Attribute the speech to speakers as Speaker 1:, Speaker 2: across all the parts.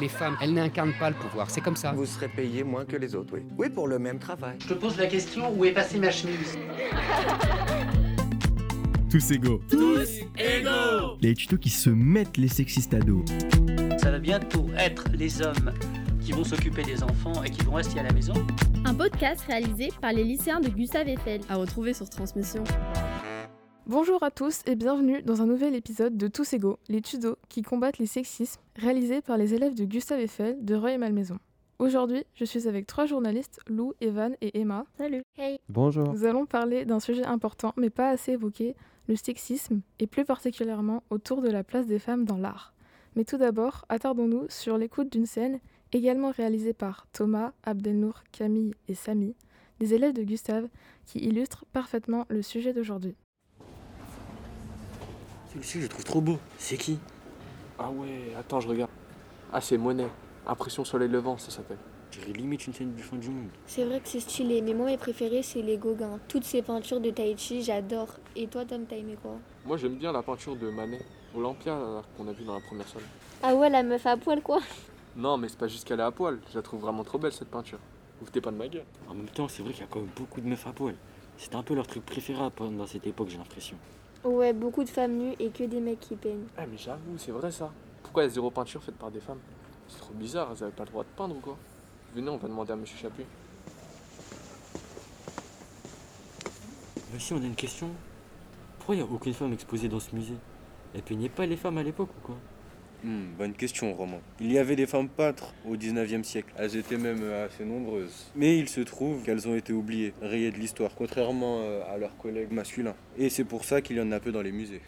Speaker 1: Les femmes, elles n'incarnent pas le pouvoir, c'est comme ça.
Speaker 2: Vous serez payé moins que les autres, oui. Oui, pour le même travail.
Speaker 3: Je te pose la question, où est passée ma chemise?
Speaker 4: Tous égaux.
Speaker 5: Tous égaux
Speaker 4: Les tutos qui se mettent les sexistes à dos.
Speaker 3: Ça va bientôt être les hommes qui vont s'occuper des enfants et qui vont rester à la maison.
Speaker 6: Un podcast réalisé par les lycéens de Gustave Eiffel.
Speaker 7: À retrouver sur Transmission.
Speaker 8: Bonjour à tous et bienvenue dans un nouvel épisode de Tous égaux, les tutos qui combattent les sexismes, réalisés par les élèves de Gustave Eiffel de Roy et Malmaison. Aujourd'hui, je suis avec trois journalistes, Lou, Evan et Emma.
Speaker 6: Salut. Hey.
Speaker 9: Bonjour.
Speaker 8: Nous allons parler d'un sujet important mais pas assez évoqué, le sexisme, et plus particulièrement autour de la place des femmes dans l'art. Mais tout d'abord, attardons-nous sur l'écoute d'une scène également réalisée par Thomas, Abdelnour, Camille et Samy, des élèves de Gustave, qui illustrent parfaitement le sujet d'aujourd'hui.
Speaker 10: Celui-ci, je le trouve trop beau. C'est qui?
Speaker 11: Ah ouais, attends, je regarde. Ah, c'est Monet. Impression soleil levant, ça s'appelle.
Speaker 10: Je dirais limite une scène du fin du monde.
Speaker 12: C'est vrai que c'est stylé, mais moi, mes préférés, c'est les Gauguin. Toutes ces peintures de Taichi, j'adore. Et toi, Tom, t'as aimé quoi?
Speaker 11: Moi, j'aime bien la peinture de Manet, Olympia, là, qu'on a vu dans la première salle.
Speaker 12: Ah ouais, la meuf à poil, quoi
Speaker 11: Non, mais c'est pas juste qu'elle est à poil. Je la trouve vraiment trop belle, cette peinture. Vous foutez pas de ma gueule.
Speaker 10: En même temps, c'est vrai qu'il y a quand même beaucoup de meufs à poil. C'était un peu leur truc préféré dans cette époque, j'ai l'impression.
Speaker 12: Ouais, beaucoup de femmes nues et que des mecs qui peignent.
Speaker 11: Ah, mais j'avoue, c'est vrai ça. Pourquoi il y a zéro peinture faite par des femmes? C'est trop bizarre, elles avaient pas le droit de peindre ou quoi? Venez, on va demander à monsieur Chapuis.
Speaker 10: Monsieur, on a une question. Pourquoi il n'y a aucune femme exposée dans ce musée? Elles peignaient pas les femmes à l'époque ou quoi?
Speaker 13: Hmm, bonne question, Roman. Il y avait des femmes peintres au 19e siècle. Elles étaient même euh, assez nombreuses. Mais il se trouve qu'elles ont été oubliées, rayées de l'histoire, contrairement euh, à leurs collègues masculins. Et c'est pour ça qu'il y en a peu dans les musées.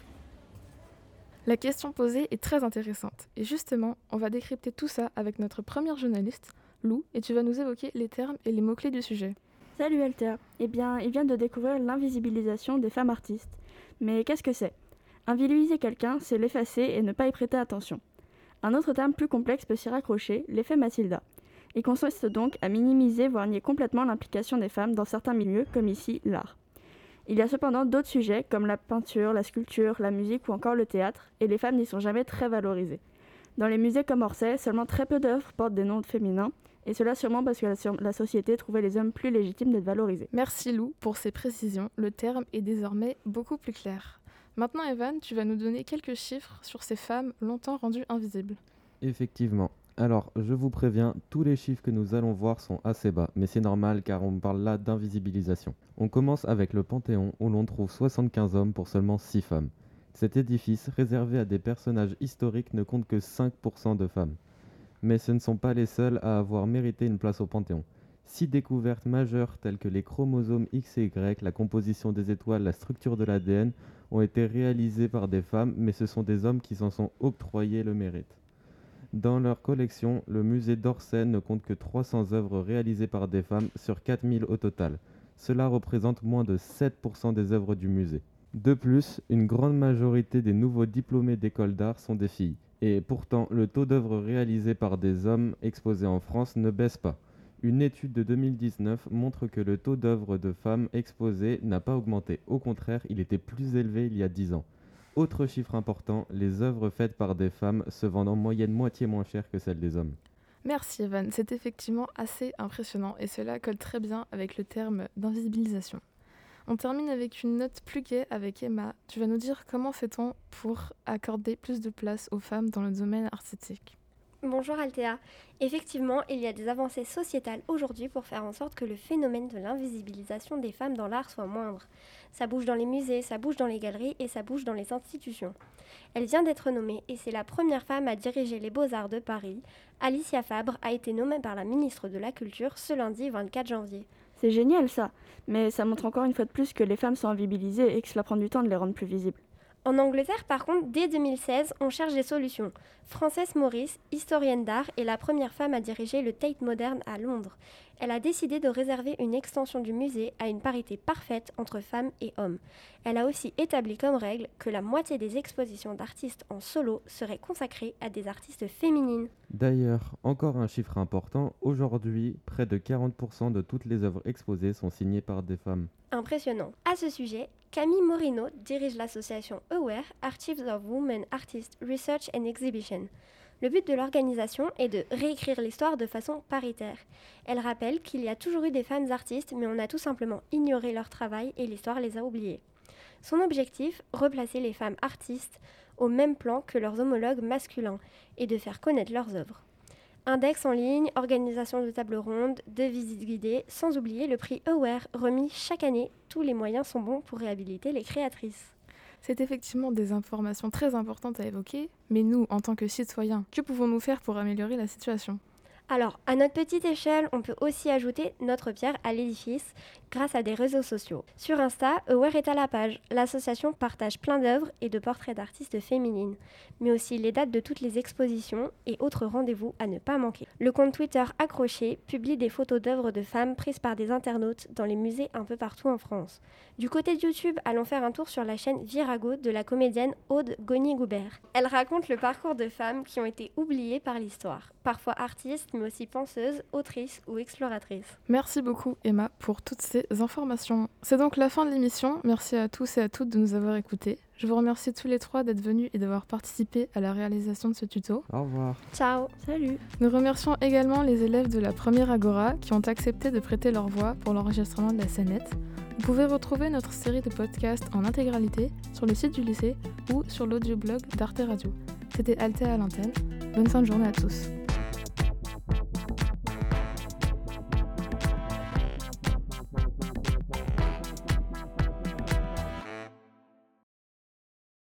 Speaker 8: La question posée est très intéressante. Et justement, on va décrypter tout ça avec notre première journaliste, Lou, et tu vas nous évoquer les termes et les mots-clés du sujet.
Speaker 14: Salut Alter. Eh bien, il vient de découvrir l'invisibilisation des femmes artistes. Mais qu'est-ce que c'est? Invisibiliser quelqu'un, c'est l'effacer et ne pas y prêter attention. Un autre terme plus complexe peut s'y raccrocher, l'effet Mathilda. Il consiste donc à minimiser, voire nier complètement l'implication des femmes dans certains milieux, comme ici l'art. Il y a cependant d'autres sujets, comme la peinture, la sculpture, la musique ou encore le théâtre, et les femmes n'y sont jamais très valorisées. Dans les musées comme Orsay, seulement très peu d'œuvres portent des noms féminins, et cela sûrement parce que la, la société trouvait les hommes plus légitimes d'être valorisés.
Speaker 8: Merci Lou pour ces précisions, le terme est désormais beaucoup plus clair. Maintenant, Evan, tu vas nous donner quelques chiffres sur ces femmes longtemps rendues invisibles.
Speaker 9: Effectivement. Alors, je vous préviens, tous les chiffres que nous allons voir sont assez bas, mais c'est normal car on parle là d'invisibilisation. On commence avec le Panthéon où l'on trouve 75 hommes pour seulement 6 femmes. Cet édifice, réservé à des personnages historiques, ne compte que 5% de femmes. Mais ce ne sont pas les seuls à avoir mérité une place au Panthéon. Six découvertes majeures telles que les chromosomes X et Y, la composition des étoiles, la structure de l'ADN ont été réalisées par des femmes, mais ce sont des hommes qui s'en sont octroyés le mérite. Dans leur collection, le musée d'Orsay ne compte que 300 œuvres réalisées par des femmes sur 4000 au total. Cela représente moins de 7% des œuvres du musée. De plus, une grande majorité des nouveaux diplômés d'école d'art sont des filles. Et pourtant, le taux d'œuvres réalisées par des hommes exposés en France ne baisse pas. Une étude de 2019 montre que le taux d'œuvres de femmes exposées n'a pas augmenté. Au contraire, il était plus élevé il y a 10 ans. Autre chiffre important, les œuvres faites par des femmes se vendent en moyenne moitié moins cher que celles des hommes.
Speaker 8: Merci Evan, c'est effectivement assez impressionnant et cela colle très bien avec le terme d'invisibilisation. On termine avec une note plus gaie avec Emma. Tu vas nous dire comment fait-on pour accorder plus de place aux femmes dans le domaine artistique?
Speaker 15: Bonjour Althea. Effectivement, il y a des avancées sociétales aujourd'hui pour faire en sorte que le phénomène de l'invisibilisation des femmes dans l'art soit moindre. Ça bouge dans les musées, ça bouge dans les galeries et ça bouge dans les institutions. Elle vient d'être nommée et c'est la première femme à diriger les beaux-arts de Paris. Alicia Fabre a été nommée par la ministre de la Culture ce lundi 24 janvier.
Speaker 14: C'est génial ça, mais ça montre encore une fois de plus que les femmes sont invisibilisées et que cela prend du temps de les rendre plus visibles.
Speaker 15: En Angleterre, par contre, dès 2016, on cherche des solutions. Frances Morris, historienne d'art, est la première femme à diriger le Tate Modern à Londres. Elle a décidé de réserver une extension du musée à une parité parfaite entre femmes et hommes. Elle a aussi établi comme règle que la moitié des expositions d'artistes en solo seraient consacrées à des artistes féminines.
Speaker 9: D'ailleurs, encore un chiffre important, aujourd'hui, près de 40% de toutes les œuvres exposées sont signées par des femmes.
Speaker 15: Impressionnant. À ce sujet, Camille Morino dirige l'association AWARE, Archives of Women Artists Research and Exhibition. Le but de l'organisation est de réécrire l'histoire de façon paritaire. Elle rappelle qu'il y a toujours eu des femmes artistes, mais on a tout simplement ignoré leur travail et l'histoire les a oubliées. Son objectif, replacer les femmes artistes au même plan que leurs homologues masculins et de faire connaître leurs œuvres. Index en ligne, organisation de tables rondes, de visites guidées, sans oublier le prix Aware remis chaque année. Tous les moyens sont bons pour réhabiliter les créatrices.
Speaker 8: C'est effectivement des informations très importantes à évoquer, mais nous, en tant que citoyens, que pouvons-nous faire pour améliorer la situation?
Speaker 15: Alors, à notre petite échelle, on peut aussi ajouter notre pierre à l'édifice grâce à des réseaux sociaux. Sur Insta, Aware est à la page. L'association partage plein d'œuvres et de portraits d'artistes féminines, mais aussi les dates de toutes les expositions et autres rendez-vous à ne pas manquer. Le compte Twitter Accroché publie des photos d'œuvres de femmes prises par des internautes dans les musées un peu partout en France. Du côté de YouTube, allons faire un tour sur la chaîne Virago de la comédienne Aude Goni-Goubert. Elle raconte le parcours de femmes qui ont été oubliées par l'histoire, parfois artistes, mais aussi penseuses, autrices ou exploratrices.
Speaker 8: Merci beaucoup Emma pour toutes ces informations. C'est donc la fin de l'émission. Merci à tous et à toutes de nous avoir écoutés. Je vous remercie tous les trois d'être venus et d'avoir participé à la réalisation de ce tuto.
Speaker 9: Au revoir.
Speaker 15: Ciao.
Speaker 14: Salut.
Speaker 8: Nous remercions également les élèves de la première Agora qui ont accepté de prêter leur voix pour l'enregistrement de la scénette. Vous pouvez retrouver notre série de podcasts en intégralité sur le site du lycée ou sur l'audioblog d'Arte Radio. C'était Altea à l'antenne. Bonne fin de journée à tous.